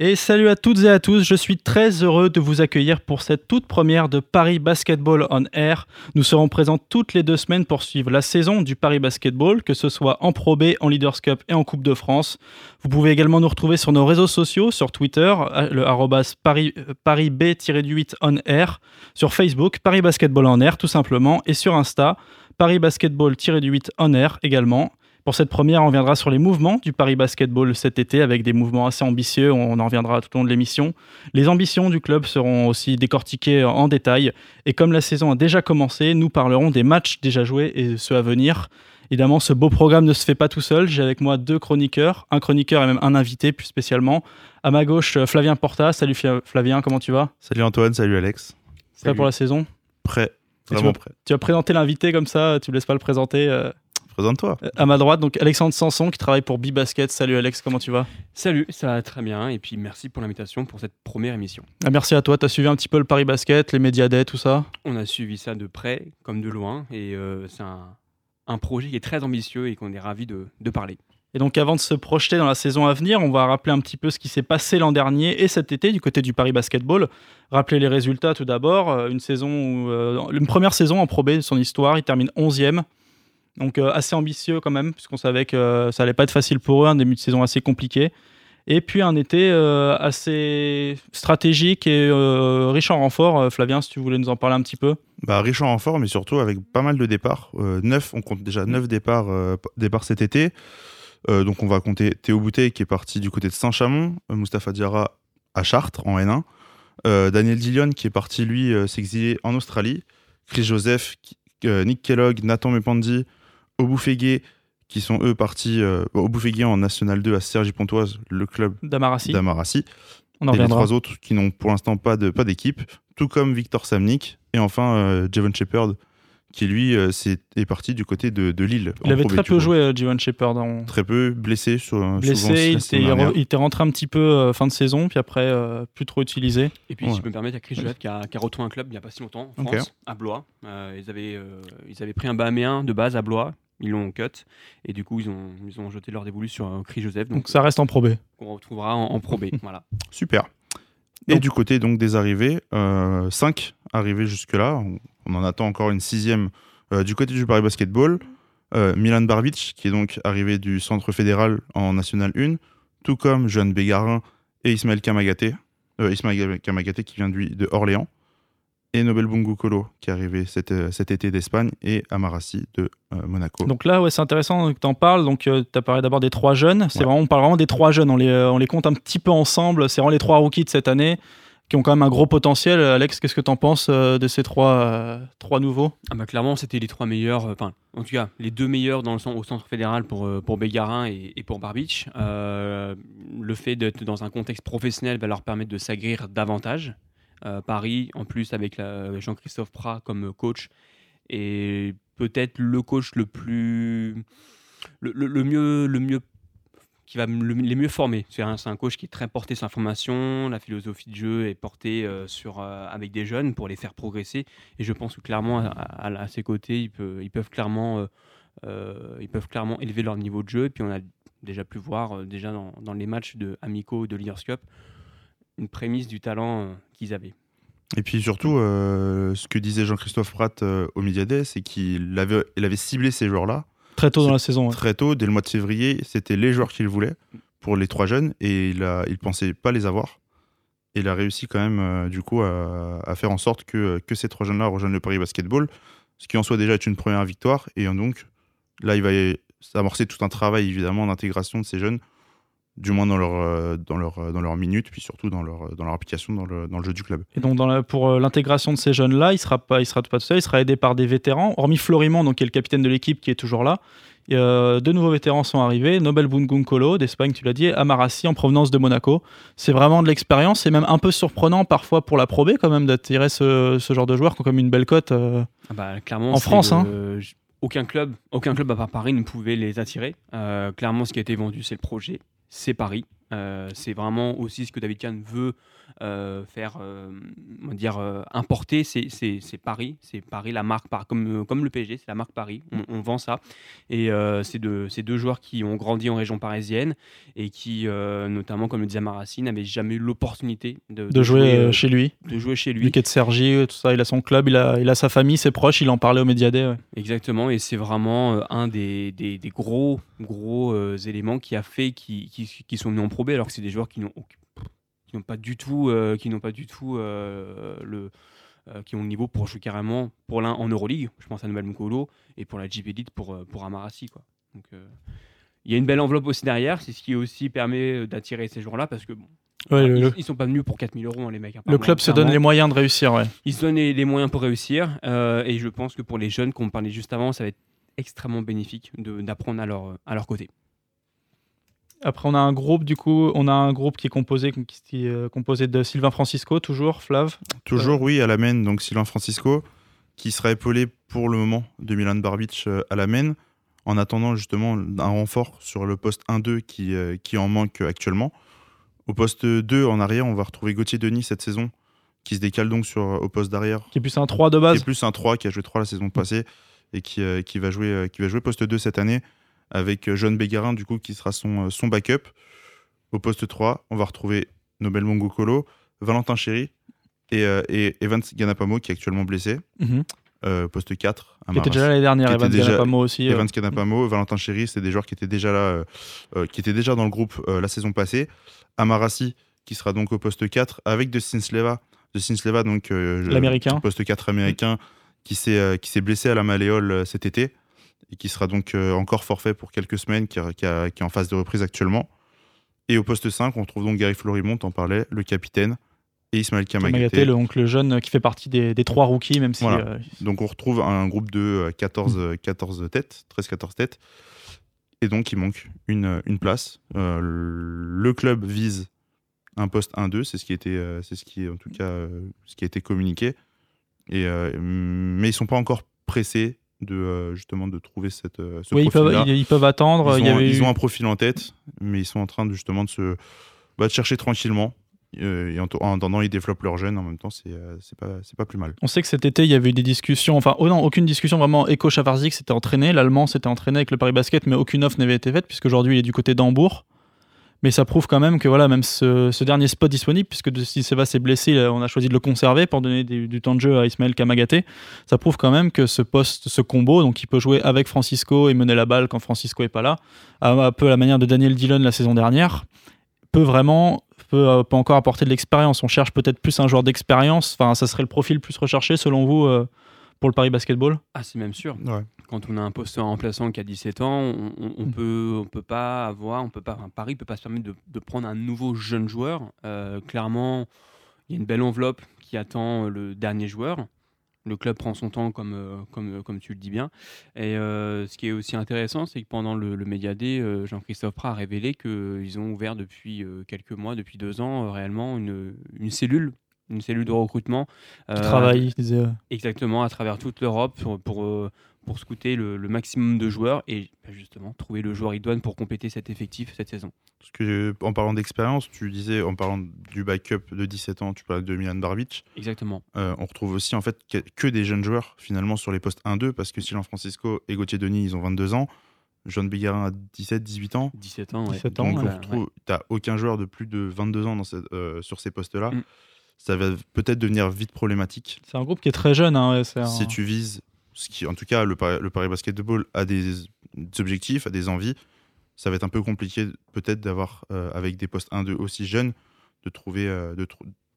Et salut à toutes et à tous, je suis très heureux de vous accueillir pour cette toute première de Paris Basketball on Air. Nous serons présents toutes les deux semaines pour suivre la saison du Paris Basketball, que ce soit en Pro B, en Leaders Cup et en Coupe de France. Vous pouvez également nous retrouver sur nos réseaux sociaux, sur Twitter, le arrobas Paris, Paris B-8 on Air, sur Facebook, Paris Basketball on Air tout simplement, et sur Insta, Paris Basketball-8 on Air également. Pour cette première, on reviendra sur les mouvements du Paris Basketball cet été avec des mouvements assez ambitieux. On en reviendra tout au long de l'émission. Les ambitions du club seront aussi décortiquées en détail. Et comme la saison a déjà commencé, nous parlerons des matchs déjà joués et ceux à venir. Évidemment, ce beau programme ne se fait pas tout seul. J'ai avec moi deux chroniqueurs, un chroniqueur et même un invité plus spécialement. À ma gauche, Flavien Porta. Salut Flavien, comment tu vas? Salut Antoine, salut Alex. Prêt pour la saison? Prêt, vraiment prêt. Tu vas présenter l'invité comme ça, tu ne laisses pas le présenter euh, Présente-toi. À ma droite, donc Alexandre Sanson qui travaille pour B-Basket. Salut Alex, comment tu vas? Salut, ça va très bien. Et puis merci pour l'invitation pour cette première émission. Ah, merci à toi. Tu as suivi un petit peu le Paris Basket, les médias tout ça? On a suivi ça de près comme de loin. Et euh, c'est un, projet qui est très ambitieux et qu'on est ravi de, parler. Et donc avant de se projeter dans la saison à venir, on va rappeler un petit peu ce qui s'est passé l'an dernier et cet été du côté du Paris Basketball. Rappeler les résultats tout d'abord. Euh, une saison, euh, une première saison en Pro B de son histoire, il termine 11e. Donc euh, assez ambitieux quand même, puisqu'on savait que euh, ça allait pas être facile pour eux, un début de saison assez compliqué. Et puis un été euh, assez stratégique et riche en renforts. Flavien, si tu voulais nous en parler un petit peu. Bah, riche en renforts, mais surtout avec pas mal de départs. neuf, on compte déjà neuf départs, départs cet été. donc on va compter Théo Boutet qui est parti du côté de Saint-Chamond, Mustapha Diarra à Chartres en N1, Daniel Dillon qui est parti lui s'exiler en Australie, Chris Joseph, Nick Kellogg, Nathan Mepandi, Oboufégué, qui sont eux partis euh, au en National 2 à Sergi Pontoise, le club d'Amarassi. d'Amarassi. et les trois autres qui n'ont pour l'instant pas de pas d'équipe, tout comme Victor Samnik et enfin euh, Javon Shepard qui lui euh, est, parti du côté de, de Lille. Il avait très peu joué, euh, Javon Shepard. Très peu, blessé. Sur, blessé, il était, rentré un petit peu fin de saison, puis après plus trop utilisé. Et puis, si je peux me permettre, il y a Chris Jolette qui a, qui a retrouvé un club il n'y a pas si longtemps, en France, à Blois. ils, avaient, ils avaient pris un Bahaméen de base à Blois, ils l'ont cut et du coup ils ont, ils ont jeté leur dévolu sur euh, Chris Joseph. Donc, ça reste en Pro B. On retrouvera en, en Pro B. voilà. Super. Et du côté donc des arrivées, 5 euh, arrivées jusque-là. On, en attend encore une sixième euh, du côté du Paris Basketball. Milan Barbic, qui est donc arrivé du centre fédéral en National 1, tout comme Johan Bégarin et Ismaël Kamagaté. Ismaël Kamagaté qui vient de Orléans et Nobel Bungukolo qui est arrivé cet, euh, cet été d'Espagne et Amarassi de euh, Monaco. Donc là, ouais, c'est intéressant que tu en parles. Donc euh, tu as parlé d'abord des trois jeunes. C'est vraiment, on parle vraiment des trois jeunes. On les, on les compte un petit peu ensemble. C'est vraiment les trois rookies de cette année qui ont quand même un gros potentiel. Alex, qu'est-ce que tu en penses de ces trois, trois nouveaux? Ah bah Clairement, c'était les trois meilleurs, enfin, en tout cas, les deux meilleurs dans le, au centre fédéral pour, pour Bégarin et, et pour Barbich. le fait d'être dans un contexte professionnel va leur permettre de s'agrir davantage. Euh, Paris, en plus avec Jean-Christophe Prat comme coach, et peut-être le coach le plus. Le, mieux. Le mieux qui va les mieux former. C'est un, coach qui est très porté sur la formation, la philosophie de jeu est portée euh, sur, euh, avec des jeunes pour les faire progresser. Et je pense que clairement, à, ses côtés, ils, ils peuvent clairement, ils peuvent clairement élever leur niveau de jeu. Et puis on a déjà pu voir déjà dans, les matchs de amicaux de Leaders Cup une prémisse du talent euh, qu'ils avaient. Et puis surtout, euh, ce que disait Jean-Christophe Pratt euh, au Day, c'est qu'il avait, il avait ciblé ces joueurs-là. Très tôt dans la saison. Très tôt, dès le mois de février, c'était les joueurs qu'il voulait pour les trois jeunes et il ne il pensait pas les avoir. Et il a réussi quand même, du coup, à, faire en sorte que, que ces trois jeunes-là rejoignent le Paris Basketball, ce qui en soi déjà est une première victoire. Et donc, là, il va amorcer tout un travail, évidemment, d'intégration de ces jeunes du moins dans leur, euh, dans leur, euh, dans leur minute, puis surtout dans leur, dans leur application dans le, dans le jeu du club. Et donc dans pour euh, l'intégration de ces jeunes-là, il ne sera, pas, il sera pas tout seul, il sera aidé par des vétérans, hormis Florimond, donc, qui est le capitaine de l'équipe, qui est toujours là. Et, deux nouveaux vétérans sont arrivés, Nobel Bungunkolo d'Espagne, tu l'as dit, et Amarassi en provenance de Monaco. C'est vraiment de l'expérience, c'est même un peu surprenant parfois pour la probé quand même d'attirer ce, ce, genre de joueurs qui ont comme une belle cote ah bah, clairement, en France. Hein. aucun club, aucun club à part Paris ne pouvait les attirer. clairement, ce qui a été vendu, c'est le projet c'est Paris. C'est vraiment aussi ce que David Kahn veut faire, on dire, importer, c'est Paris. C'est Paris, la marque, comme, comme le PSG, c'est la marque Paris. On, vend ça. Et c'est de, ces deux joueurs qui ont grandi en région parisienne et qui, notamment, comme le disait Marassi, n'avaient jamais eu l'opportunité de, de, jouer, chez lui. De jouer chez lui. de Sergi, tout ça, il a son club, il a, il a sa famille, ses proches, il en parlait au Médiadé. Exactement, et c'est vraiment un des, des, gros, gros éléments qui a fait qu'ils qui, sont venus en alors que c'est des joueurs qui n'ont qui n'ont pas du tout, euh, qui n'ont pas du tout euh, le, euh, qui ont le niveau pour jouer carrément pour l'un en Euroleague. Je pense à Nobel Mukolo et pour la JP Elite pour pour Amarasi quoi. Donc il y a une belle enveloppe aussi derrière, c'est ce qui aussi permet d'attirer ces joueurs-là parce que bon, ils, ne sont pas venus pour 4000 euros, hein, les mecs. Hein, le club se donne les moyens de réussir, ouais. Ils se donnent les, moyens pour réussir. et je pense que pour les jeunes qu'on parlait juste avant, ça va être extrêmement bénéfique d'apprendre à leur, à leur côté. Après, on a un groupe, du coup, on a un groupe qui est composé, qui est euh, composé de Sylvain Francisco, toujours, Flav Toujours, oui, à la main, donc Sylvain Francisco, qui sera épaulé pour le moment de Milan Barbic euh, à la main, en attendant justement un renfort sur le poste 1-2 qui, euh, qui en manque actuellement. Au poste 2, en arrière, on va retrouver Gauthier Denis cette saison, qui se décale donc sur, au poste d'arrière. Qui est plus un 3 de base. Qui est plus un 3, qui a joué 3 la saison passée, et qui, qui, va, jouer, qui va jouer poste 2 cette année avec euh, John Bégarin, du coup, qui sera son, euh, son backup. Au poste 3, on va retrouver Nobel Mongokolo, Valentin Chéry et, euh, et, Evans Ganapamo, qui est actuellement blessé. Mhm. poste 4. Qui était déjà l'année dernière, Evans Ganapamo aussi. Evans Ganapamo, Valentin Chéry, c'est des joueurs qui étaient déjà là, qui étaient déjà dans le groupe la saison passée. Amarasi, qui sera donc au poste 4, avec De Sinsleva, de Sinsleva donc l'américain, poste 4 américain, qui s'est qui s'est blessé à la malléole cet été et qui sera donc euh, encore forfait pour quelques semaines, qui, est en phase de reprise actuellement. Et au poste 5, on trouve donc Gary Florimont, en parlait, le capitaine, et Ismaël Kamagaté. le oncle jeune qui fait partie des, trois rookies, même si. Euh, donc on retrouve un groupe de 14, euh, 14 têtes, 13-14 têtes. Et donc il manque une, une place. le club vise un poste 1-2, c'est ce qui était, c'est ce qui en tout cas ce qui a été communiqué. Et, mais ils sont pas encore pressés de euh, justement de trouver cette euh, ce oui, ils peuvent, ils, peuvent, attendre ils, ont, ils ont, un profil en tête mais ils sont en train de justement de se bah, de chercher tranquillement euh, et en, en, attendant ils développent leur gène en même temps c'est c'est pas pas plus mal. On sait que cet été il y avait eu des discussions enfin oh non aucune discussion vraiment Eko Chavarzik s'était entraîné. L'allemand s'était entraîné avec le Paris Basket mais aucune offre n'avait été faite puisqu'aujourd'hui il est du côté d'Hambourg mais ça prouve quand même que voilà, même ce, dernier spot disponible, puisque si Seva s'est blessé, on a choisi de le conserver pour donner du temps de jeu à Ismaël Kamagaté. Ça prouve quand même que ce poste, ce combo, donc il peut jouer avec Francisco et mener la balle quand Francisco est pas là, un peu à la manière de Daniel Dillon la saison dernière, peut vraiment peut, euh, peut encore apporter de l'expérience. On cherche peut-être plus un joueur d'expérience. Enfin, ça serait le profil plus recherché selon vous euh, pour le Paris Basketball? Ah, c'est même sûr. Quand on a un poste remplaçant qui a 17 ans, on, mm. peut, on peut pas avoir, on peut pas, Paris peut pas se permettre de, prendre un nouveau jeune joueur. Euh, clairement, il y a une belle enveloppe qui attend le dernier joueur. Le club prend son temps, comme, euh, comme, euh, comme tu le dis bien. Et ce qui est aussi intéressant, c'est que pendant le, le Médiadé, Jean-Christophe Prat a révélé qu'ils ont ouvert depuis quelques mois, depuis deux ans, réellement une, une cellule une cellule de recrutement. Qui euh, travaille, Exactement, à travers toute l'Europe pour, pour, euh, pour scouter le, maximum de joueurs et bah, justement trouver le joueur idoine pour compléter cet effectif cette saison. Parce que, en parlant d'expérience, tu disais, en parlant du backup de 17 ans, tu parlais de Milan Barbic. Exactement. Euh, on retrouve aussi en fait que des jeunes joueurs finalement sur les postes 1-2 parce que Silan Francisco et Gauthier Denis, ils ont 22 ans. John Bégarin a 17, 18 ans. 17 ans, ouais. 17 ans, Donc, tu n'as aucun joueur de plus de 22 ans dans sur ces postes-là. Mm ça va peut-être devenir vite problématique. C'est un groupe qui est très jeune. Hein, si tu vises, ce qui, en tout cas, le, le Paris Basketball a des, objectifs, a des envies, ça va être un peu compliqué peut-être d'avoir, euh, avec des postes 1-2 aussi jeunes, de trouver, euh, de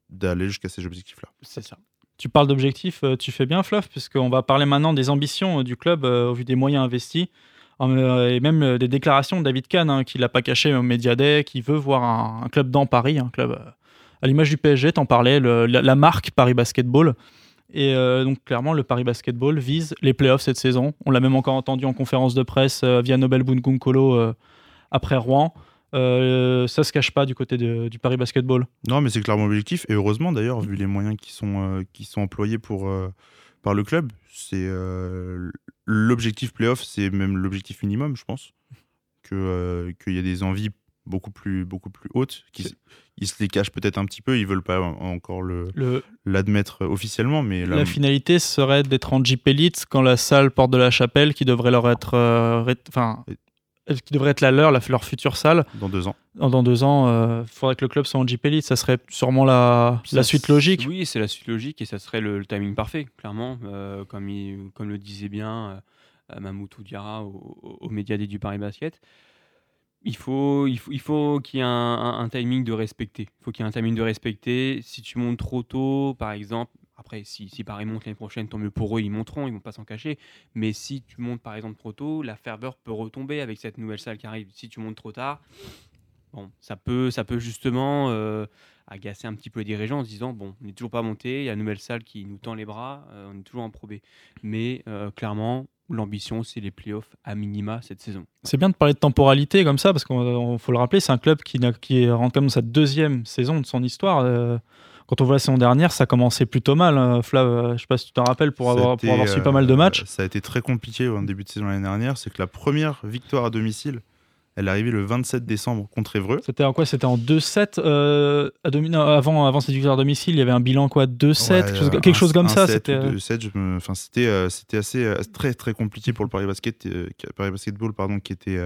d'aller jusqu'à ces objectifs-là. C'est ça. Tu parles d'objectifs, euh, tu fais bien, Fluff, puisqu'on va parler maintenant des ambitions du club au vu des moyens investis. Et même des déclarations de David Kahn, hein, qui l'a pas caché au Mediaday, qui veut voir un, un club dans Paris, un club à l'image du PSG, t'en parlais, la, marque Paris Basketball. Et euh, donc clairement, le Paris Basketball vise les playoffs cette saison. On l'a même encore entendu en conférence de presse euh, via Nobel Bunkunkolo euh, après Rouen. ça se cache pas du côté du Paris Basketball. Non, mais c'est clairement objectif. Et heureusement d'ailleurs, vu les moyens qui sont, qui sont employés pour, par le club, c'est l'objectif playoff, c'est même l'objectif minimum, je pense. Qu'il y a des envies beaucoup plus, beaucoup plus haute. Qui, ils se les cachent peut-être un petit peu, ils veulent pas encore l'admettre le, officiellement. Mais la finalité serait d'être en Jeep Elite quand la salle Porte de la Chapelle, qui devrait leur être, enfin, qui devrait être la leur, leur future salle. Dans deux ans. Dans deux ans, il euh, faudrait que le club soit en Jeep Elite. Ça serait sûrement la, la suite logique. Oui, c'est la suite logique et ça serait le, timing parfait, clairement. Euh, comme, comme le disait bien euh, Mamoutou Diarra aux médias du Paris Basket. Il faut, il faut, il faut qu'il y ait un, timing de respecter. Il faut qu'il y ait un timing de respecter. Si tu montes trop tôt, par exemple, après, si, si Paris monte l'année prochaine, tant mieux pour eux, ils monteront, ils vont pas s'en cacher. Mais si tu montes par exemple trop tôt, la ferveur peut retomber avec cette nouvelle salle qui arrive. Si tu montes trop tard, bon, ça peut, ça peut justement euh, agacer un petit peu les dirigeants en se disant bon, on n'est toujours pas monté, il y a une nouvelle salle qui nous tend les bras, euh, on est toujours en probé. Mais euh, clairement, l'ambition, c'est les playoffs à minima cette saison. C'est bien de parler de temporalité comme ça, parce qu'il faut le rappeler, c'est un club qui, qui rentre comme sa deuxième saison de son histoire quand on voit la saison dernière, ça commençait plutôt mal. Hein. Flav, euh, je sais pas si tu t'en rappelles pour avoir, pour avoir su pas mal de matchs. Euh, ça a été très compliqué au début de saison l'année dernière. C'est que la première victoire à domicile, elle est arrivée le 27 décembre contre Évreux. C'était en quoi? C'était en 2-7 euh, avant, avant cette victoire à domicile, il y avait un bilan quoi? 2-7 quelque, chose, comme ça. C'était 2-7. Enfin, c'était c'était assez très très compliqué pour le Paris Basket, Paris Basketball pardon, qui était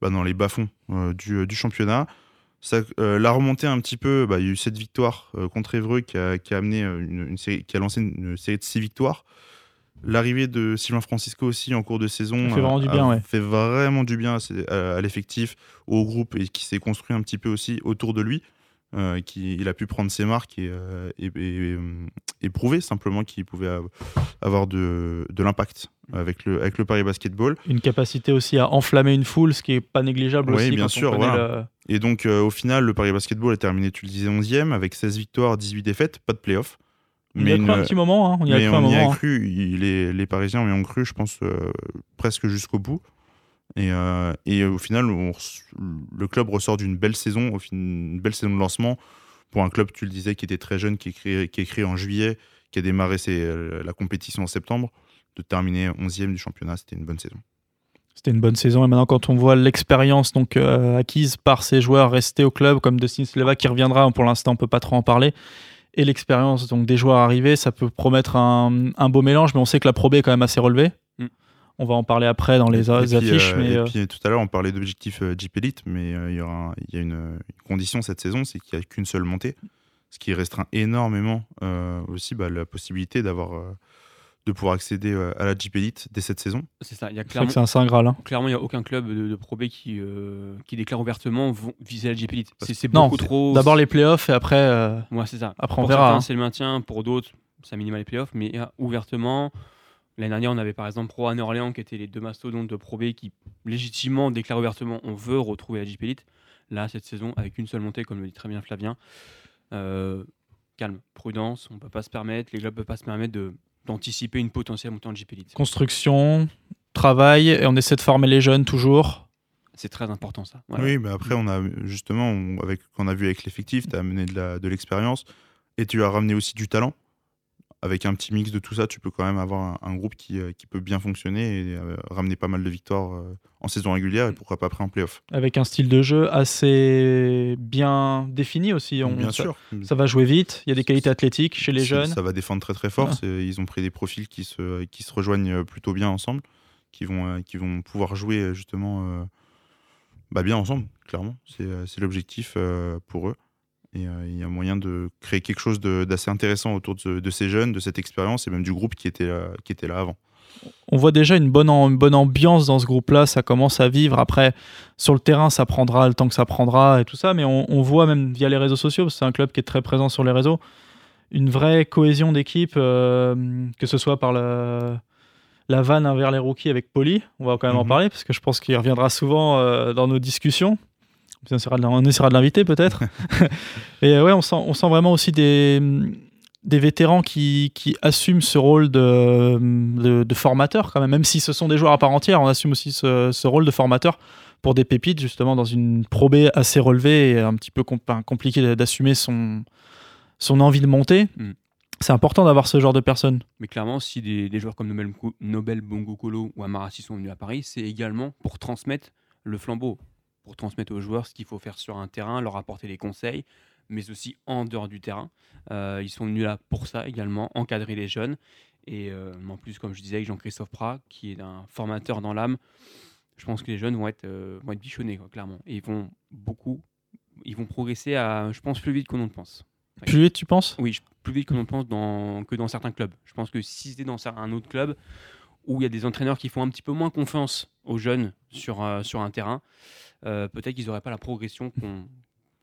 bah, dans les bas-fonds du, du, championnat. Euh, la remontée un petit peu, bah, il y a eu cette victoire euh, contre Évreux qui a, amené euh, une, série, qui a lancé une, série de six victoires. L'arrivée de Sylvain Francisco aussi en cours de saison fait vraiment du bien, fait vraiment du bien à, l'effectif, au groupe et qui s'est construit un petit peu aussi autour de lui. qui, il a pu prendre ses marques et, et, prouver simplement qu'il pouvait avoir de, de l'impact avec le, avec le Paris Basketball. Une capacité aussi à enflammer une foule, ce qui est pas négligeable oui, aussi. bien sûr. Et donc, euh, au final, le Paris Basketball a terminé, tu le disais, 11e, avec 16 victoires, 18 défaites, pas de playoff. On y a cru un petit moment. Hein. On y a cru, un moment, hein. les, les, Parisiens y ont cru, je pense, euh, presque jusqu'au bout. Et, euh, et, au final, le club ressort d'une belle saison, une belle saison de lancement pour un club, tu le disais, qui était très jeune, qui est créé, qui est créé en juillet, qui a démarré la compétition en septembre de terminer 11e du championnat, c'était une bonne saison. C'était une bonne saison et maintenant quand on voit l'expérience donc euh, acquise par ces joueurs restés au club comme Dustin Sleva qui reviendra, pour l'instant on peut pas trop en parler, et l'expérience donc des joueurs arrivés, ça peut promettre un, beau mélange, mais on sait que la Pro B est quand même assez relevée. Mm. On va en parler après dans les, affiches. Euh, mais et euh, puis tout à l'heure on parlait d'objectif Jeep Elite, mais il y, aura, il y a une, condition cette saison, c'est qu'il n'y a qu'une seule montée, ce qui restreint énormément aussi bah, la possibilité d'avoir de pouvoir accéder euh, à la Jeep Elite dès cette saison. C'est ça. Il y a clairement, c'est un saint graal. Hein. Clairement, il n'y a aucun club de, Pro B qui, euh, qui déclare ouvertement vont viser la Jeep Elite. C'est, beaucoup trop. D'abord les playoffs et après. Euh, c'est ça. Après, on pour verra. Certains, hein. c'est le maintien. Pour d'autres, ça minima les playoffs. Mais ouvertement, l'année dernière, on avait par exemple Pro Anne Orléans qui étaient les deux mastodontes de Pro B qui légitimement déclarent ouvertement on veut retrouver la Jeep Elite. Là, cette saison, avec une seule montée, comme le dit très bien Flavien. calme, prudence, on ne peut pas se permettre, les clubs ne peuvent pas se permettre de, d'anticiper une potentielle montée en GP. Construction, travail, et on essaie de former les jeunes toujours. C'est très important ça. Oui, mais après, on a justement, avec, on a vu avec l'effectif, tu as amené de l'expérience et tu as ramené aussi du talent avec un petit mix de tout ça, tu peux quand même avoir un, groupe qui, euh, qui, peut bien fonctionner et euh, ramener pas mal de victoires euh, en saison régulière et pourquoi pas après en playoff. Avec un style de jeu assez bien défini aussi. On, bien ça, sûr. Ça va jouer vite, il y a des qualités athlétiques chez les jeunes. Ça va défendre très très fort. Ah. Ils ont pris des profils qui se, qui se rejoignent plutôt bien ensemble, qui vont, qui vont pouvoir jouer justement bah bien ensemble, clairement. C'est l'objectif pour eux. Et euh, il y a moyen de créer quelque chose d'assez intéressant autour de, ces jeunes, de cette expérience et même du groupe qui était, là, qui était là avant. On voit déjà une bonne, une bonne ambiance dans ce groupe-là, ça commence à vivre. Après, sur le terrain, ça prendra le temps que ça prendra et tout ça, mais on, voit même via les réseaux sociaux, c'est un club qui est très présent sur les réseaux, une vraie cohésion d'équipe, euh, que ce soit par la, la vanne envers les rookies avec Poli, on va quand même en mhm. parler, parce que je pense qu'il reviendra souvent euh, dans nos discussions. On essaiera de l'inviter peut-être. et ouais, on sent, on sent vraiment aussi des, des vétérans qui, qui assument ce rôle de, de, formateur quand même. Même si ce sont des joueurs à part entière, on assume aussi ce, ce rôle de formateur pour des pépites justement dans une probée assez relevée et un petit peu compliqué d'assumer son, son envie de monter. Mm. C'est important d'avoir ce genre de personnes. Mais clairement, si des, des joueurs comme Nobel, Nobel Bongo Kolo ou Amarassi sont venus à Paris, c'est également pour transmettre le flambeau pour transmettre aux joueurs ce qu'il faut faire sur un terrain, leur apporter les conseils, mais aussi en dehors du terrain. ils sont venus là pour ça également, encadrer les jeunes. Et en plus, comme je disais, avec Jean-Christophe Prat, qui est un formateur dans l'âme, je pense que les jeunes vont être, vont être bichonnés, clairement. Et ils vont beaucoup, ils vont progresser à, je pense, plus vite qu'on ne pense. Plus vite, tu penses? Oui, plus vite que l'on pense dans, que dans certains clubs. Je pense que si c'était dans un autre club où il y a des entraîneurs qui font un petit peu moins confiance aux jeunes sur, euh, sur un terrain, euh, peut-être qu'ils n'auraient pas la progression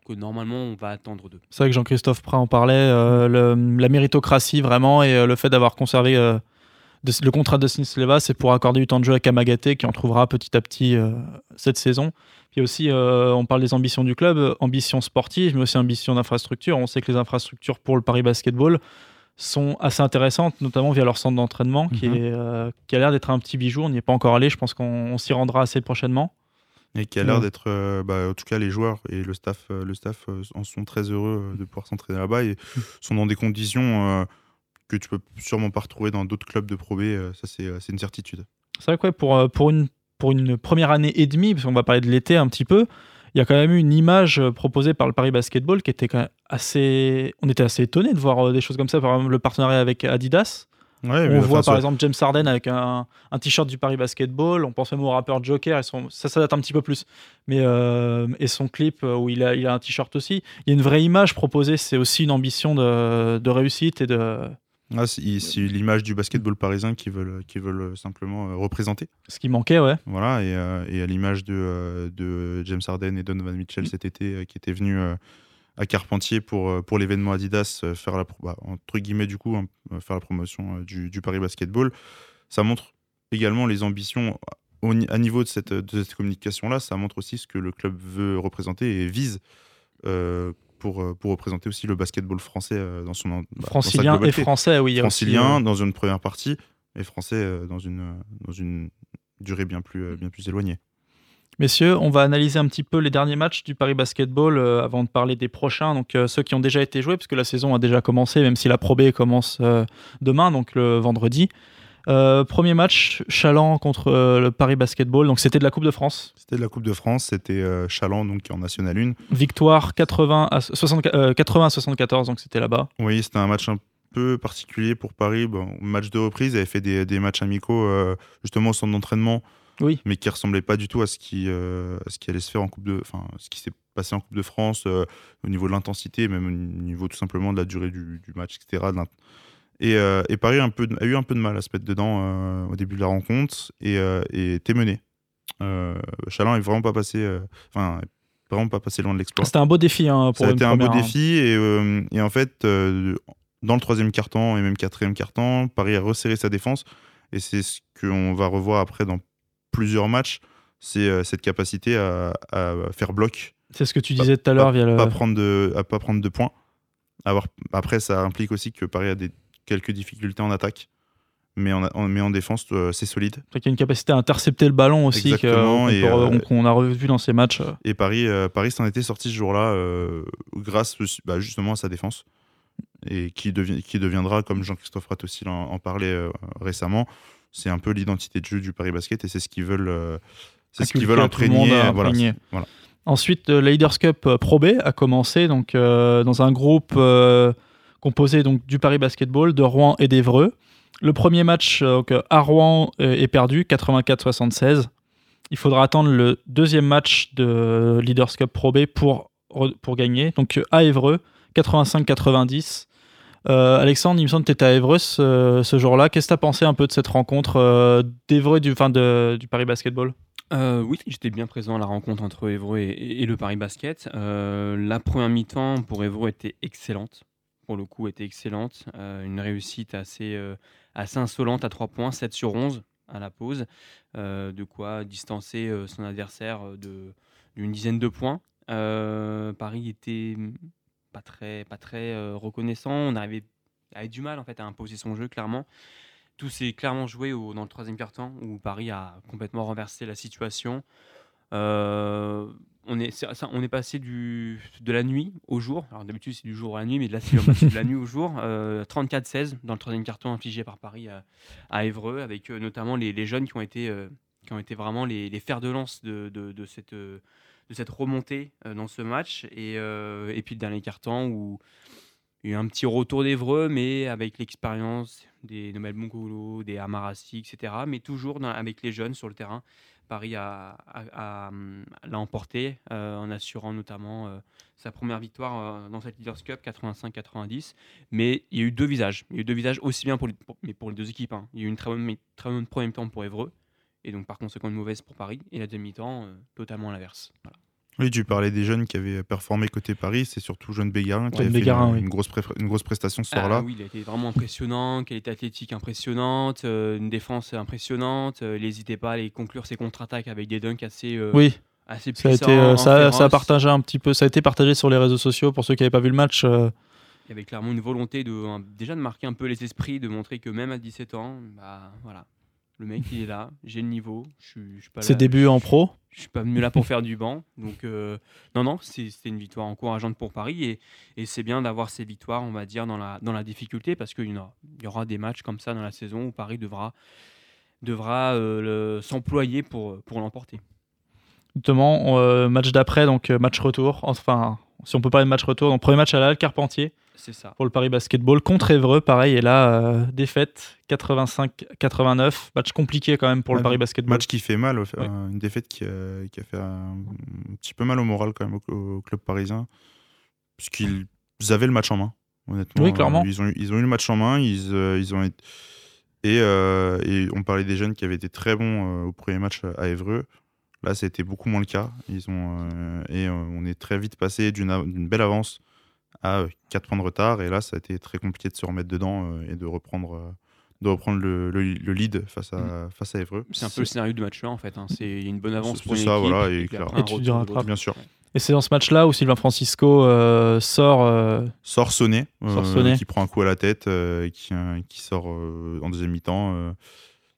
que normalement on va attendre d'eux. C'est vrai que Jean-Christophe Prat en parlait, euh, la méritocratie vraiment et le fait d'avoir conservé le contrat de Sleva, c'est pour accorder du temps de jeu à Kamagaté qui en trouvera petit à petit cette saison. Puis aussi, euh, on parle des ambitions du club, ambitions sportives, mais aussi ambitions d'infrastructure. On sait que les infrastructures pour le Paris Basketball sont assez intéressantes, notamment via leur centre d'entraînement, qui, mhm. euh, qui a l'air d'être un petit bijou. On n'y est pas encore allé, je pense qu'on s'y rendra assez prochainement. Et qui a l'air d'être, euh, bah, en tout cas les joueurs et le staff, le staff en sont très heureux de pouvoir s'entraîner là-bas et sont dans des conditions que tu peux sûrement pas retrouver dans d'autres clubs de Pro B. ça, c'est une certitude. C'est vrai que pour, pour une pour une première année et demie, parce qu'on va parler de l'été un petit peu, il y a quand même eu une image euh, proposée par le Paris Basketball qui était quand même assez. On était assez étonné de voir euh, des choses comme ça, par exemple le partenariat avec Adidas. On voit par exemple James Harden avec un, un t-shirt du Paris Basketball. On pense même au rappeur Joker. Et son, ça, ça date un petit peu plus. Mais euh, et son clip où il a, il a un t-shirt aussi. Il y a une vraie image proposée. C'est aussi une ambition de, de réussite et de, ah, c'est l'image du basketball parisien qu'ils veulent, qui veulent simplement euh, représenter. Ce qui manquait, ouais. Voilà, et, euh, et à l'image de, euh, de, James Harden et Donovan Mitchell mm. cet été, qui étaient venus à Carpentier pour, pour l'événement Adidas, faire la, bah, entre guillemets, du coup, hein, faire la promotion du, du, Paris Basketball. Ça montre également les ambitions au, à niveau de cette, de cette communication-là. Ça montre aussi ce que le club veut représenter et vise pour, euh, pour représenter aussi le basketball français euh, dans son bah, francilien et français oui francilien dans une première partie et français euh, dans une dans une durée bien plus bien plus éloignée Messieurs, on va analyser un petit peu les derniers matchs du Paris Basketball avant de parler des prochains. Donc ceux qui ont déjà été joués, puisque la saison a déjà commencé, même si la Pro B commence demain, donc le vendredi. Euh, premier match, Chaland contre euh, le Paris Basketball. Donc c'était de la Coupe de France. C'était de la Coupe de France. C'était euh, Chaland donc en National 1. Victoire 80 à, 80 74. Donc c'était là-bas. Oui, c'était un match un peu particulier pour Paris. Bon, match de reprise. Ils avaient fait des, matchs amicaux justement au centre d'entraînement. Oui. Mais qui ressemblaient pas du tout à ce qui, ce qui allait se faire en Coupe de, enfin ce qui s'est passé en Coupe de France au niveau de l'intensité, même au niveau tout simplement de la durée du, du match, etc. Euh, et, Paris a, un peu, a, eu un peu de mal à se mettre dedans euh, au début de la rencontre et, euh, était mené. Chaland est vraiment pas passé, enfin, vraiment pas passé loin de l'exploit. C'était un beau défi hein, pour C'était un beau hein. défi et, et, en fait, dans le troisième quart-temps et même quatrième quart-temps, Paris a resserré sa défense et c'est ce qu'on va revoir après dans plusieurs matchs, c'est cette capacité à, faire bloc. C'est ce que tu disais tout à l'heure via le... Pas prendre de, à pas prendre de points. Avoir, après, ça implique aussi que Paris a des quelques difficultés en attaque. Mais en, mais en défense, euh, c'est solide. Il y a une capacité à intercepter le ballon aussi qu'on euh, a revu dans ces matchs. Et Paris, euh, Paris s'en était sorti ce jour-là grâce bah, justement à sa défense. Et qui, devient, qui deviendra, comme Jean-Christophe Rat aussi en, parlait récemment, c'est un peu l'identité de jeu du Paris Basket et c'est ce qu'ils veulent, c'est ce qu'ils veulent imprégner. Voilà, Ensuite, la Leaders Cup Pro B a commencé donc, dans un groupe composé donc du Paris Basketball, de Rouen et d'Evreux. Le premier match euh, à Rouen euh, est perdu, 84-76. Il faudra attendre le deuxième match de Leaders Cup Pro B pour, pour gagner. Donc à Évreux, 85-90. Euh, Alexandre, il me semble que tu étais à Évreux ce, jour-là. Qu'est-ce que tu as pensé un peu de cette rencontre d'Évreux du, Paris Basketball? Oui, j'étais bien présent à la rencontre entre Évreux et, le Paris Basket. la première mi-temps pour Évreux était excellente pour le coup, était excellente. Euh, une réussite assez, euh, insolente à 3 points, 7 sur 11 à la pause. Euh, de quoi distancer son adversaire d'une dizaine de points. Paris était pas très, pas très reconnaissant. On avait, avait, du mal en fait à imposer son jeu, clairement. Tout s'est clairement joué dans le troisième quart-temps où Paris a complètement renversé la situation on est, on est passé du, de la nuit au jour. Alors d'habitude c'est du jour à la nuit, mais là c'est de la nuit au jour. 34-16 dans le troisième carton infligé par Paris à, Évreux, avec euh, notamment les, jeunes qui ont été, euh, qui ont été vraiment les, fers de lance de, cette, de de cette remontée dans ce match. Et, et puis le dernier carton où il y a eu un petit retour d'Evreux, mais avec l'expérience des Nomel Mongolo, des Amarassi, etc. Mais toujours avec les jeunes sur le terrain. Paris a, l'a emporté euh, en assurant notamment euh, sa première victoire euh, dans cette Leaders Cup 85-90. Mais il y a eu deux visages. Il y a eu deux visages aussi bien pour les, mais pour les deux équipes. Hein. Il y a eu une très bonne, très bonne première temps pour Evreux et donc par conséquent une mauvaise pour Paris. Et la demi-temps totalement à l'inverse. Voilà. Oui, tu parlais des jeunes qui avaient performé côté Paris, c'est surtout Jeune Bégarin qui a fait une, grosse une, grosse prestation ce soir-là. Ah oui, il a été vraiment impressionnant, qualité athlétique impressionnante, euh, une défense impressionnante. Euh, il n'hésitait pas à aller conclure ses contre-attaques avec des dunks assez, euh, oui. assez ça a, été, ça, ça, a partagé un petit peu, ça a été partagé sur les réseaux sociaux pour ceux qui n'avaient pas vu le match. Il y avait clairement une volonté de, déjà de marquer un peu les esprits, de montrer que même à 17 ans, bah, voilà, le mec, il est là, j'ai le niveau. Je, je pas Ses débuts en pro Je suis pas venu là pour faire du banc. Donc, euh, non, non, c'était une victoire encourageante pour Paris. Et, et c'est bien d'avoir ces victoires, on va dire, dans la, dans la difficulté, parce qu'il y, y, aura des matchs comme ça dans la saison où Paris devra, devra euh, s'employer pour, pour l'emporter. Justement, euh, match d'après, donc match retour. Enfin, si on peut parler de match retour, donc premier match à la Carpentier. C'est ça. Pour le Paris Basketball contre Évreux, pareil. Et là, euh, défaite 85-89. Match compliqué quand même pour le Paris Basketball. Match qui fait mal. Une défaite qui, a fait un, petit peu mal au moral quand même au, club parisien. Puisqu'ils avaient le match en main, honnêtement. Oui, clairement. Ils ont, ils ont eu le match en main. Ils, euh, ils ont et, euh, et, on parlait des jeunes qui avaient été très bons au premier match à Évreux. Là, été beaucoup moins le cas. Ils ont, et on est très vite passé d'une belle avance à 4 points de retard. Et là, ça a été très compliqué de se remettre dedans euh, et de reprendre euh, de reprendre le, le, lead face à, mm. face à Evreux. C'est un peu le scénario du match là en fait. Hein. C'est une bonne avance pour ça, voilà, et, tu bien sûr. Et c'est dans ce match-là où Sylvain Francisco euh, sort. Sort sonné, qui prend un coup à la tête, qui, qui sort en deuxième mi-temps,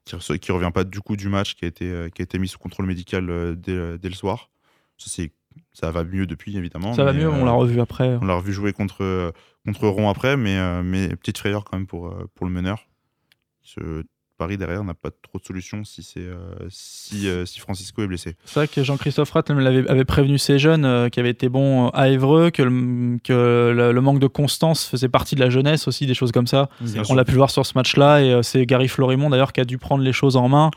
qui, qui revient pas du coup du match qui a été, qui a été mis sous contrôle médical dès, dès le soir. Ça, c'est ça va mieux depuis, évidemment. Ça va mieux, on l'a euh, revu après. On l'a revu jouer contre, contre Ron après, mais, euh, mais petite frayeur quand même pour, euh, pour le meneur. Ce Paris derrière n'a pas trop de solution si, c'est si, si Francisco est blessé. C'est vrai que Jean-Christophe Ratt avait, avait, prévenu ces jeunes qui avaient été bons à Évreux, que, le, que le, manque de constance faisait partie de la jeunesse aussi, des choses comme ça. on l'a pu voir sur ce match-là, et c'est Gary Florimond d'ailleurs qui a dû prendre les choses en main,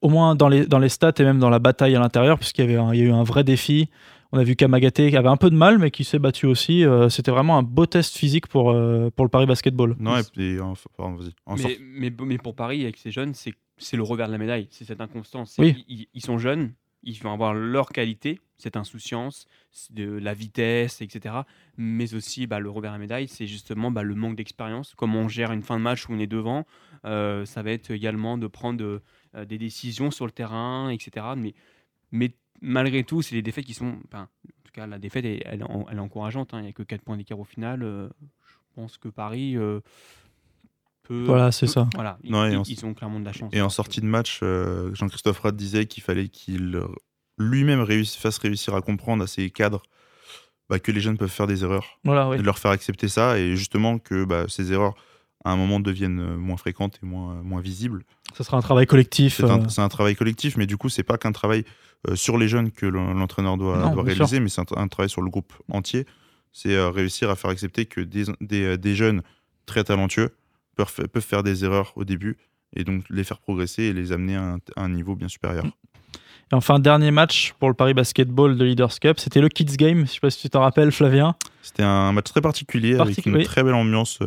au moins dans les, dans les stats et même dans la bataille à l'intérieur, puisqu'il y, avait il y a eu un vrai défi. On a vu Kamagaté qui avait un peu de mal, mais qui s'est battu aussi. Euh, c'était vraiment un beau test physique pour, euh, pour le Paris Basketball. Non, et puis, vas-y. Mais, mais, pour Paris, avec ces jeunes, c'est le revers de la médaille. C'est cette inconstance. Oui. Ils, sont jeunes, ils vont avoir leur qualité, cette insouciance, de la vitesse, etc. Mais aussi, bah, le revers de la médaille, c'est justement bah, le manque d'expérience. Comment on gère une fin de match où on est devant. Euh, ça va être également de prendre des décisions sur le terrain, etc. Mais, mais malgré tout, c'est les défaites qui sont. Enfin, en tout cas, la défaite, elle, elle, est encourageante. Hein. Il n'y a que 4 points d'écart au final. Euh, je pense que Paris. Euh, peut, voilà, c'est ça. Voilà, ils, ont clairement de la chance. Et en sortie de match, euh, Jean-Christophe Radd disait qu'il fallait qu'il lui-même fasse réussir à comprendre à ses cadres bah, que les jeunes peuvent faire des erreurs. Voilà, Et leur faire accepter ça. Et justement que bah, ces erreurs à un moment deviennent moins fréquentes et moins, moins visibles. Ça sera un travail collectif. C'est un, travail collectif, mais du coup, c'est pas qu'un travail euh, sur les jeunes que l'entraîneur doit, réaliser, mais c'est un, travail sur le groupe entier. C'est euh, réussir à faire accepter que des, euh, des, jeunes très talentueux peuvent, peuvent, faire des erreurs au début et donc les faire progresser et les amener à un, niveau bien supérieur. Et enfin, dernier match pour le Paris Basketball de Leaders Cup, c'était le Kids Game. Je ne sais pas si tu t'en rappelles, Flavien. C'était un match très particulier avec une très belle ambiance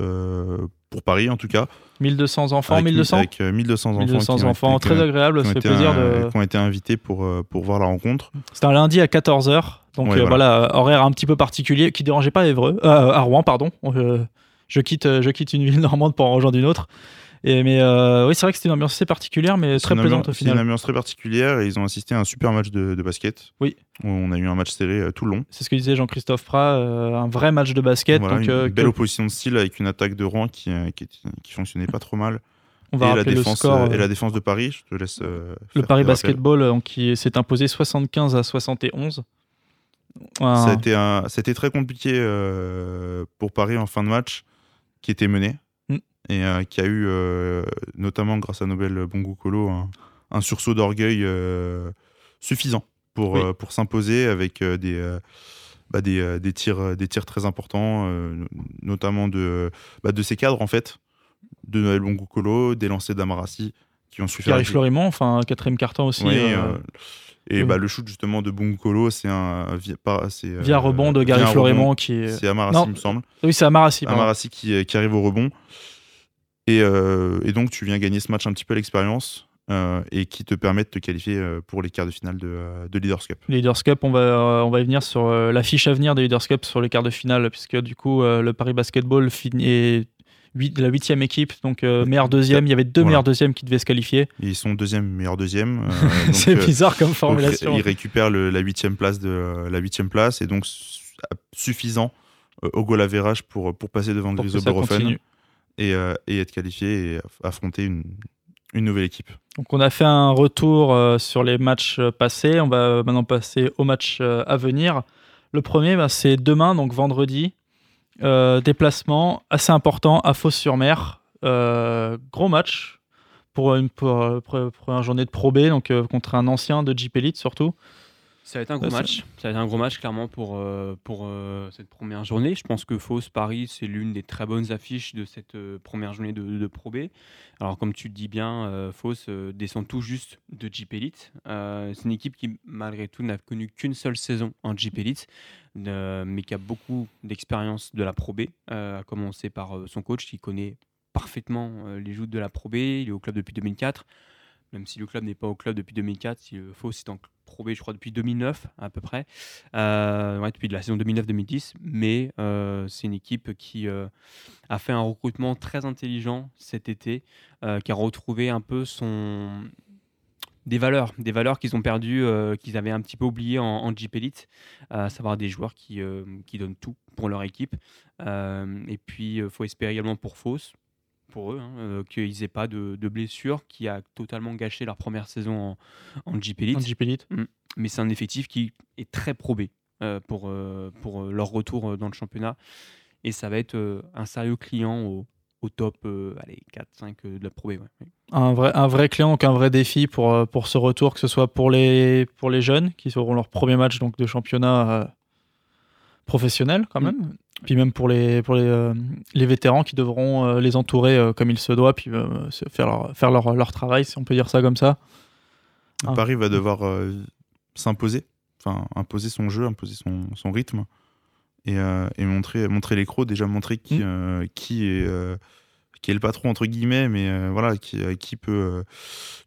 pour Paris en tout cas. 1200 enfants, 1200 Avec 1200 enfants. 1200 enfants, très agréable, ça fait plaisir de... Qui ont été invités pour, euh, pour voir la rencontre. C'était un lundi à 14h, donc euh, voilà. horaire un petit peu particulier, qui dérangeait pas Évreux, euh, à Rouen, pardon. je, quitte, je quitte une ville normande pour en rejoindre une autre. Et, mais euh, oui, c'est vrai que c'était une ambiance assez particulière, mais très plaisante au final. C'est une ambiance très particulière et ils ont assisté à un super match de, basket. Oui. on a eu un match serré euh, tout le long. C'est ce que disait Jean-Christophe Prat, euh, un vrai match de basket. donc, une belle opposition de style avec une attaque de Rouen qui, qui, fonctionnait pas trop mal. On va et la défense, le score. et la défense de Paris, je te laisse. le Paris Basketball qui s'est imposé 75 à 71. C'était très compliqué pour Paris en fin de match, qui était mené et euh, qui a eu, euh, notamment grâce à Nobel Bongo Colo, un, sursaut d'orgueil euh, suffisant pour, Oui. pour s'imposer avec des, bah, des, des tirs, des tirs très importants, notamment de, bah, de ses cadres en fait, de Noël Bongokolo, des lancers d'Amarassi qui ont su faire. Gary la- Florimont, enfin quatrième carton aussi. Oui, et oui. bah, le shoot justement de Bongokolo, c'est un via, rebond de Gary Florimont qui est. C'est Amarassi, Non. il me semble. Oui, c'est Amarassi. Amarassi qui, qui arrive au rebond. Et, euh, et donc, tu viens gagner ce match un petit peu à l'expérience euh, et qui te permet de te qualifier euh, pour les quarts de finale de, de Leaders Cup. Leaders Cup, on va, on va y venir sur la fiche à venir des Leaders Cup sur les quarts de finale, puisque du coup, le Paris Basketball est la huitième équipe, donc euh, meilleur deuxième. Il y avait deux Voilà. meilleurs deuxièmes qui devaient se qualifier. Ils sont deuxième, meilleur deuxième. euh, c'est bizarre comme formulation. ils récupèrent le- la huitième place de la huitième place et donc su- suffisant euh, au goal average pour, pour passer devant Griso Borofen. Et, euh, et être qualifié et aff- affronter une, nouvelle équipe. Donc on a fait un retour euh, sur les matchs euh, passés. On va maintenant passer aux matchs à venir. Le premier, bah, c'est demain, donc vendredi. Déplacement assez important à Fos-sur-Mer. Gros match pour une pour, journée de Pro B, donc contre un ancien de Jeep Elite surtout. Ça va être un gros ça- match. Ça va être un gros match clairement pour, euh, pour euh, cette première journée. Je pense que Fos Paris, c'est l'une des très bonnes affiches de cette euh, première journée de, de Pro B. Alors comme tu le dis bien, Fos euh, descend tout juste de Jeep Elite. C'est une équipe qui malgré tout n'a connu qu'une seule saison en Jeep Elite, mais qui a beaucoup d'expérience de la Pro B, à commencer par son coach qui connaît parfaitement les joutes de la Pro B. Il est au club depuis 2004 même si le club n'est pas au club depuis 2004, si le est en Pro je crois, depuis 2009 à peu près, Euh, ouais, depuis la saison 2009-2010, mais euh, c'est une équipe qui euh, a fait un recrutement très intelligent cet été, qui a retrouvé un peu son des valeurs, des valeurs qu'ils ont perdues, qu'ils avaient un petit peu oubliées en, en Jeep Elite, à savoir des joueurs qui, qui donnent tout pour leur équipe. Et puis, il faut espérer également pour Fos, pour eux, hein, euh, qu'ils n'aient pas de, de blessures qui a totalement gâché leur première saison en, en Jeep Elite. En Jeep Elite. Mais c'est un effectif qui est très probé euh, pour, euh, pour leur retour dans le championnat. Et ça va être euh, un sérieux client au, au top allez, 4-5 euh, de la Pro B. ouais. Un vrai, un vrai client, donc un vrai défi pour, pour ce retour, que ce soit pour les, pour les jeunes qui auront leur premier match donc, de championnat euh, professionnel quand même, puis même pour les, pour les, euh, les vétérans qui devront euh, les entourer euh, comme il se doit, puis faire, leur, faire leur, leur travail, si on peut dire ça comme ça. Ah. Paris va devoir s'imposer, enfin imposer son jeu, imposer son, son rythme et, et montrer, montrer les crocs, déjà montrer qui, Mm. qui, est, qui est le patron entre guillemets, mais euh, voilà, qui, euh, qui peut euh,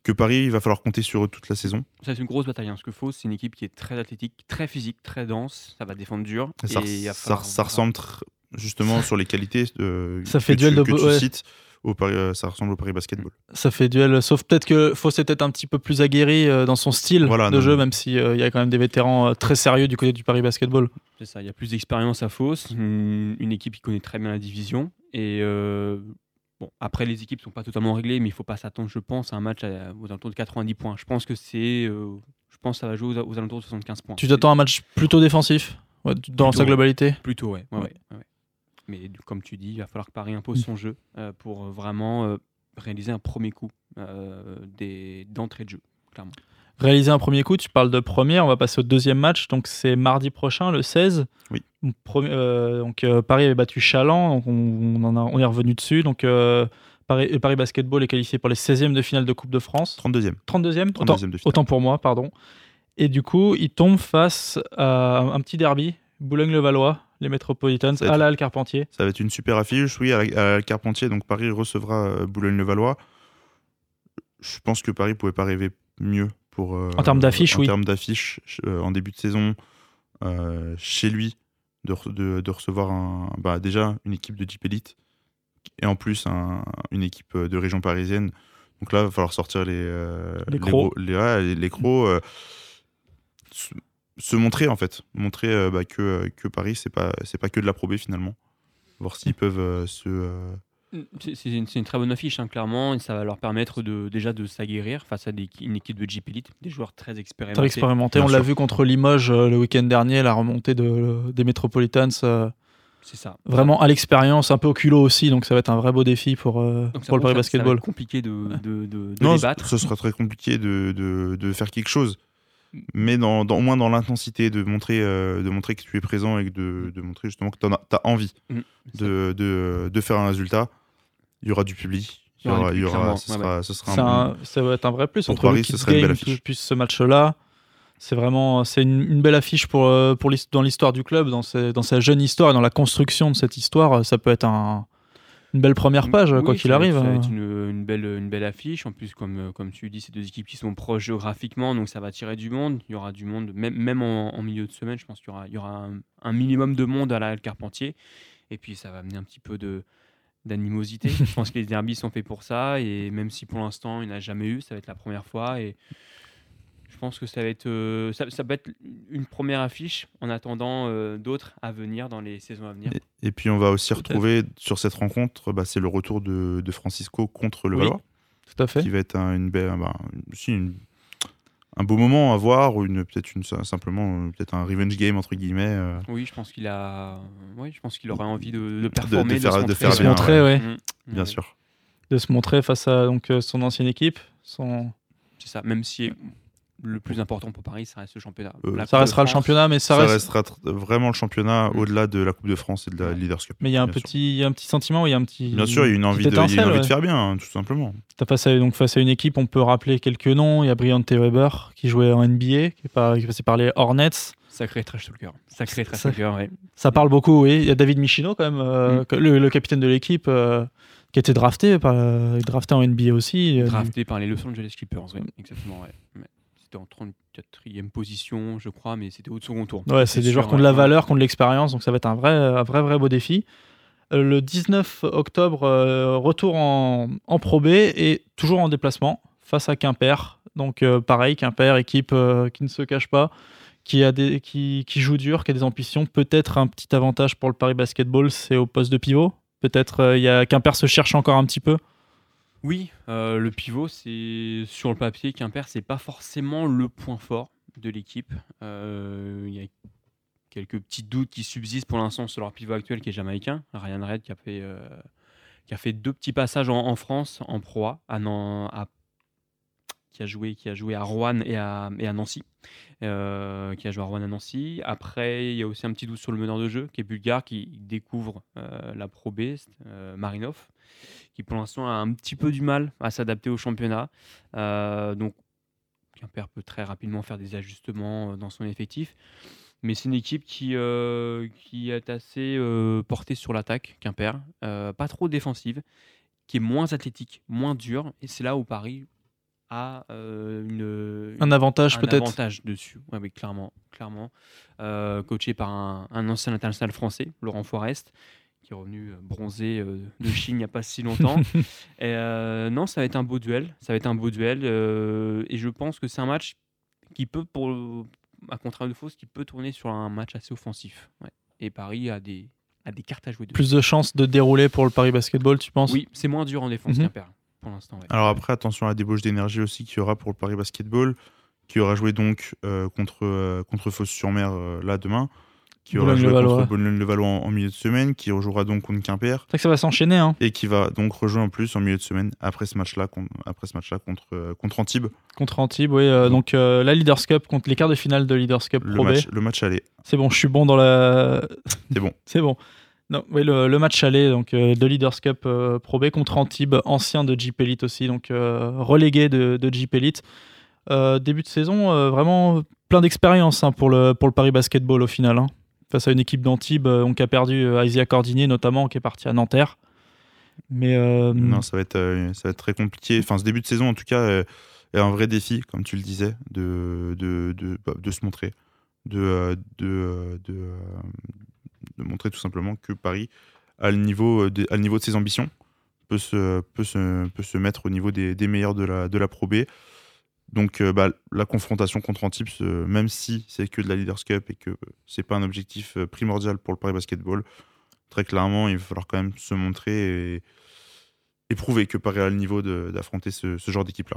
que Paris il va falloir compter sur eux toute la saison. Ça, c'est une grosse bataille. hein, parce que Fos, c'est une équipe qui est très athlétique, très physique, très dense. Ça va défendre dur. Ça, et il va ça, falloir- ça ressemble tr- justement sur les qualités de, Ça fait que duel tu, de que bo- tu ouais. cites. Au Paris, euh, ça ressemble au Paris Basketball. Ça fait duel, sauf peut-être que Fos est peut-être un petit peu plus aguerri euh, dans son style Voilà, de non, jeu, non. même s'il y a quand même des vétérans euh, très sérieux du côté du Paris Basketball. C'est ça, il y a plus d'expérience à Fos, une, une équipe qui connaît très bien la division. Et euh, bon, après, les équipes ne sont pas totalement réglées, mais il ne faut pas s'attendre, je pense, à un match à- aux alentours de 90 points. Je pense que c'est. euh, je pense que ça va jouer aux, aux alentours de 75 points. Tu t'attends à un match plutôt défensif ouais, dans Plutôt, sa globalité? Plutôt, ouais. Mais comme tu dis, il va falloir que Paris impose son jeu euh, pour vraiment euh, réaliser un premier coup d'entrée de jeu, clairement. Réaliser un premier coup, tu parles de première, on va passer au deuxième match, donc c'est mardi prochain, le 16. Oui. Donc, premier- euh, donc, euh, Paris avait battu Chaland, donc on, on en a- on est revenu dessus. Donc euh, Paris, Paris Basketball est qualifié pour les 16e de finale de Coupe de France. 32e. 32e, autant, 32e de finale. autant pour moi, pardon. Et du coup, il tombe face à un petit derby, Boulogne-le-Valois, les Metropolitans, à la Halle Carpentier. Ça va être une super affiche, oui, à, la- Carpentier. Donc Paris recevra Boulogne-le-Valois. Je pense que Paris pouvait pas rêver mieux pour. euh, En termes d'affiche, en oui. termes d'affiche, euh, en début de saison, euh, chez lui, de, re- de- de recevoir un, bah, déjà une équipe de Jeep Elite et en plus un- une équipe de région parisienne. Donc là, il va falloir sortir les euh, Les crocs. gros- les, ouais, les- les crocs, euh, se, se montrer en fait, montrer euh, bah, que, que Paris c'est pas c'est pas que de la probée finalement, voir s'ils peuvent euh, se euh, C'est c'est une, c'est une très bonne affiche, hein, clairement, et ça va leur permettre de, déjà de s'aguerrir face à des- une équipe de Jeep Elite, des joueurs très expérimentés. Très expérimenté. Bien On l'a vu contre Limoges euh, le week-end dernier, la remontée de, des Metropolitans. euh, C'est ça. vraiment à l'expérience, un peu au culot aussi, donc ça va être un vrai beau défi pour, euh, pour le Paris Basketball. être compliqué de, de, de- de non, les ce- battre. ce sera très compliqué de, de, de faire quelque chose. mais dans, dans- au moins dans l'intensité, de montrer, euh, de montrer que tu es présent et que de, de montrer justement que tu as, envie Mm. de, de, de faire un résultat. Il y aura du public. Il y aura, il y aura, clairement, ce, ouais, sera, ce sera C'est un bon- un- ça va être un vrai plus Pour entre Paris, ce serait une belle affiche. puis ce match-là. C'est vraiment c'est une, une belle affiche pour, euh, pour dans l'histoire du club, dans, ses- dans sa jeune histoire et dans la construction de cette histoire. Ça peut être un- une belle première page, Oui, quoi qu'il arrive. Ça va hein. être une, une belle, une belle affiche. En plus, comme, euh, comme tu dis, c'est deux équipes qui sont proches géographiquement, donc ça va attirer du monde. Il y aura du monde, même, même en, en milieu de semaine, je pense qu'il y aura, il y aura un, un minimum de monde à la Carpentier. Et puis, ça va amener un petit peu de d'animosité. je pense que les derbies sont faits pour ça. Et même si pour l'instant, il n'y en a jamais eu, ça va être la première fois. Et je pense que ça va être, euh, ça, ça peut être une première affiche en attendant euh, d'autres à venir dans les saisons à venir. Et, et puis on va aussi retrouver sur cette rencontre, bah, c'est le retour de, de Francisco contre le Oui. Valois, Tout à fait. qui va être un, une belle, bah, une- un beau moment à voir, ou une, peut-être une, simplement euh, peut-être un revenge game entre guillemets. euh, Oui, je pense qu'il a, oui, je pense qu'il aurait envie de, de de performer, de, faire- se de montrer. faire De se bien, montrer, ouais. Mm. bien Ouais, sûr. De se montrer face à donc, euh, son ancienne équipe. Son... C'est ça. Même si le plus important pour Paris, ça reste le championnat. Euh, Ça de restera le championnat, mais ça, Ça, reste. restera vraiment le championnat Mm. au-delà de la Coupe de France et de la Ouais. Leaders Cup. Mais il y a un petit, y a un petit sentiment, il y a un petit. Bien sûr, il y a une envie, de, y a une envie de ouais. faire bien, hein, tout simplement. T'as face à, donc face à une équipe, on peut rappeler quelques noms. Il y a Brian Weber qui jouait en NBA, qui est, par- qui est passé par les Hornets. Sacré trash talker. Sacré trash Ça- talker, ouais. Ça parle beaucoup, oui. Il y a David Michino quand même, euh, Mm. que- le, le capitaine de l'équipe, euh, qui a été drafté, par, euh, drafté en NBA aussi. euh, Drafté par les Los Angeles Clippers, ouais. Exactement, ouais. C'était en 34e position, je crois, mais c'était au second tour. Ouais, c'est des joueurs qui ont de la valeur, qui ont de l'expérience, donc ça va être un vrai, un vrai, vrai beau défi. Euh, le 19 octobre, euh, retour en, en Pro B et toujours en déplacement face à Quimper. Donc euh, pareil, Quimper, équipe qui ne se cache pas, qui, a des, qui, qui joue dur, qui a des ambitions. Peut-être un petit avantage pour le Paris Basketball, c'est au poste de pivot. Peut-être il y a Quimper se cherche encore un petit peu. Oui, euh, le pivot, c'est sur le papier, Quimper, c'est pas forcément le point fort de l'équipe. Euh, Il y a quelques petits doutes qui subsistent pour l'instant sur leur pivot actuel qui est jamaïcain, Ryan Red, qui a fait, euh, qui a deux petits passages en, France, en Pro A, à Nan- à- qui, a joué, à Rouen et à, à Nancy. qui a joué à Rouen à Nancy. Après, il y a aussi un petit doute sur le meneur de jeu, qui est bulgare, qui découvre la Pro B, Marinov qui pour l'instant a un petit peu du mal à s'adapter au championnat. Euh, donc, Quimper peut très rapidement faire des ajustements euh, dans son effectif. Mais c'est une équipe qui, euh, qui est assez euh, portée sur l'attaque, Quimper. Euh, pas trop défensive, qui est moins athlétique, moins dure. Et c'est là où Paris a une, Un avantage un peut-être. avantage dessus. Ouais, clairement, clairement. Coaché par un, un ancien international français, Laurent Forest, qui est revenu euh, bronzé euh, de Chine il n'y a pas si longtemps. Et, euh, non, ça va être un beau duel. Ça va être un beau duel. euh, et je pense que c'est un match qui peut, pour, à contraire de Fausse, qui peut tourner sur un match assez offensif. Ouais. Et Paris a des, a des cartes à jouer dessus. Plus de chances de dérouler pour le Paris Basketball, tu penses? Oui, c'est moins dur en défense Mhm. Quimper, pour l'instant. ouais. Alors après, attention à la débauche d'énergie aussi qu'il y aura pour le Paris Basketball, qui aura joué donc euh, contre, euh, contre Fos-sur-Mer euh, là demain, qui aura joué contre Boulogne-le-Valois en, en milieu de semaine, qui rejouera donc contre Quimper, C'est que ça va s'enchaîner. Hein. et qui va donc rejouer en plus en milieu de semaine après ce match-là con- après ce match-là contre, euh, contre Antibes, Contre Antibes, oui. euh, donc euh, la Leaders Cup, contre les quarts de finale de Leaders Cup le Pro B. match, le match aller. C'est bon, je suis bon dans la. C'est bon. C'est bon. Non, oui, le, le match aller donc, de Leaders Cup Pro B contre Antibes, ancien de Jeep Elite aussi, donc relégué de, de Jeep Elite. Début de saison, vraiment plein d'expérience hein, pour, le, pour le Paris Basketball au final. hein. Face à une équipe d'Antibes, euh, qui a perdu euh, Isaiah Cordinier notamment, qui est parti à Nanterre. Mais euh, Non, ça va, être, très compliqué. Enfin, ce début de saison, en tout cas, est un vrai défi, comme tu le disais, de, bah, se montrer, de, montrer tout simplement que Paris a le niveau, de, ses ambitions, peut se, mettre au niveau des, des meilleurs de la, de la Pro B. Donc, euh, bah, la confrontation contre Antibes, euh, même si c'est que de la Leaders Cup et que c'est pas un objectif euh, primordial pour le Paris Basketball, très clairement, il va falloir quand même se montrer et, prouver que Paris a le niveau d'affronter ce, genre d'équipe-là.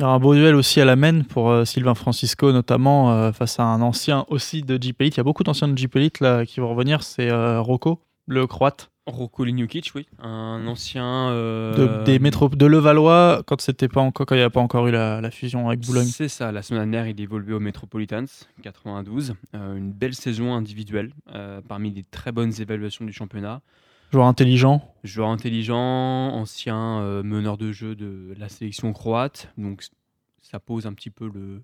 un beau duel aussi à la main pour Sylvain Francisco, notamment face à un ancien aussi de Jeep Elite. Il y a beaucoup d'anciens de Jeep Elite qui vont revenir. C'est Rocco, le croate. Rocco Lignukic, oui, un ancien de, des métro, de Levallois quand c'était pas encore quand il n'y a pas encore eu la, fusion avec Boulogne. C'est ça. La semaine dernière, il évoluait au Metropolitans 92. une belle saison individuelle, parmi les très bonnes évaluations du championnat. Joueur intelligent. Joueur intelligent, ancien meneur de jeu de la sélection croate. Donc ça pose un petit peu le,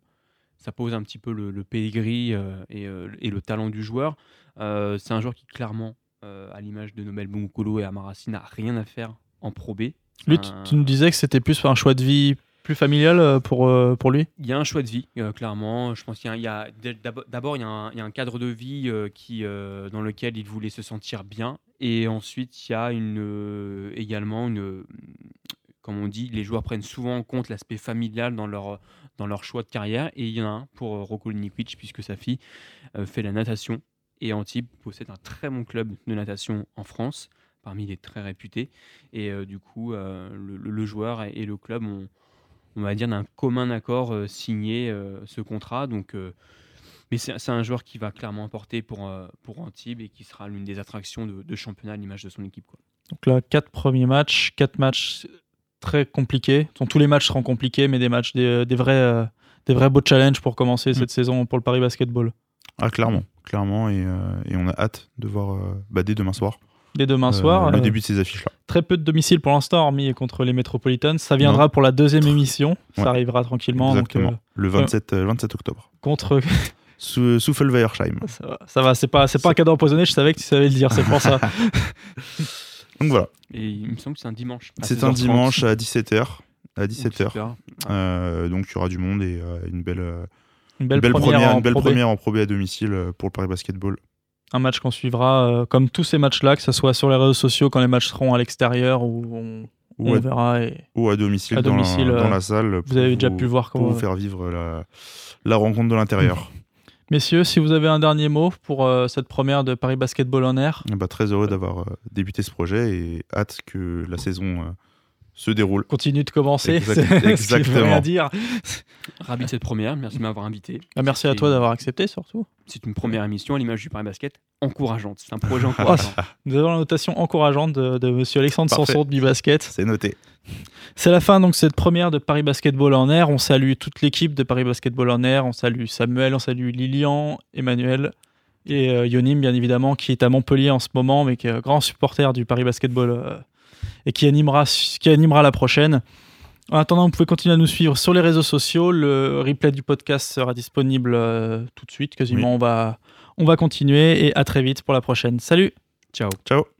ça pose un petit peu le, le et, et, le talent du joueur. c'est un joueur qui clairement euh, à l'image de Nobel Bungkolo et Amarassi, n'a rien à faire en Pro B. Lui, tu, nous disais que c'était plus un choix de vie plus familial euh, pour, euh, pour lui? Il y a un choix de vie, clairement. Je pense qu'il y a, d'abord il, y a un cadre de vie qui, dans lequel il voulait se sentir bien, et ensuite il y a une, également une, comme on dit, les joueurs prennent souvent en compte l'aspect familial dans leur, dans leur choix de carrière, et il y en a un pour Rocco puisque sa fille fait la natation et Antibes possède un très bon club de natation en France, parmi les très réputés. Et euh, du coup, euh, le, joueur et, le club ont, on va dire, d'un commun accord euh, signé ce contrat. Donc, mais c'est un joueur qui va clairement apporter pour, pour Antibes et qui sera l'une des attractions de, championnat à l'image de son équipe. Quoi. Donc là, quatre premiers matchs, quatre matchs très compliqués. tous les matchs seront compliqués, mais des matchs, des, vrais, des vrais beaux challenges pour commencer mm. cette saison pour le Paris Basketball. Ah, clairement clairement, et, euh, et, on a hâte de voir euh, bah, dès demain soir. Dès demain soir. le euh, début de ces affiches-là. Très peu de domiciles pour l'instant, hormis contre les Metropolitans. Ça viendra pour la deuxième émission. Ça arrivera tranquillement. Exactement. le 27, 27 octobre. Contre. Sous, sous Ça va, ça va c'est pas, c'est pas un cadeau empoisonné, je savais que tu savais le dire, c'est pour ça. Donc voilà. Et il me semble que c'est un dimanche. C'est un dimanche à 17h. À 17h. donc il y aura du monde et une belle une belle, première, une belle première en Pro B à domicile euh, pour le Paris Basketball. Un match qu'on suivra euh, comme tous ces matchs-là, que ce soit sur les réseaux sociaux quand les matchs seront à l'extérieur ou on, ou, à, verra. Et... Ou à domicile, dans, la, euh, salle. Vous avez déjà pu voir comment. Pour vous faire vivre la, rencontre de l'intérieur. Messieurs, si vous avez un dernier mot pour cette première de Paris Basketball en air. Bah, très heureux d'avoir débuté ce projet et hâte que la saison se déroule. Continue de commencer. exactement. à dire. Ravi de cette première. Merci de m'avoir invité. Ah, merci à toi d'avoir accepté surtout. C'est une première émission à l'image du Paris Basket encourageante. C'est un projet encourageant. Nous avons la notation encourageante de, monsieur Alexandre Sanson du basket. C'est noté. C'est la fin donc cette première de Paris Basketball en air. On salue toute l'équipe de Paris Basketball en air. On salue Samuel, on salue Lilian, Emmanuel et euh, Yonim bien évidemment qui est à Montpellier en ce moment mais qui est grand supporter du Paris Basketball euh, et qui animera, qui animera la prochaine. En attendant, vous pouvez continuer à nous suivre sur les réseaux sociaux. Le replay du podcast sera disponible euh, tout de suite, quasiment. On, va, on va continuer et à très vite pour la prochaine. Salut Ciao Ciao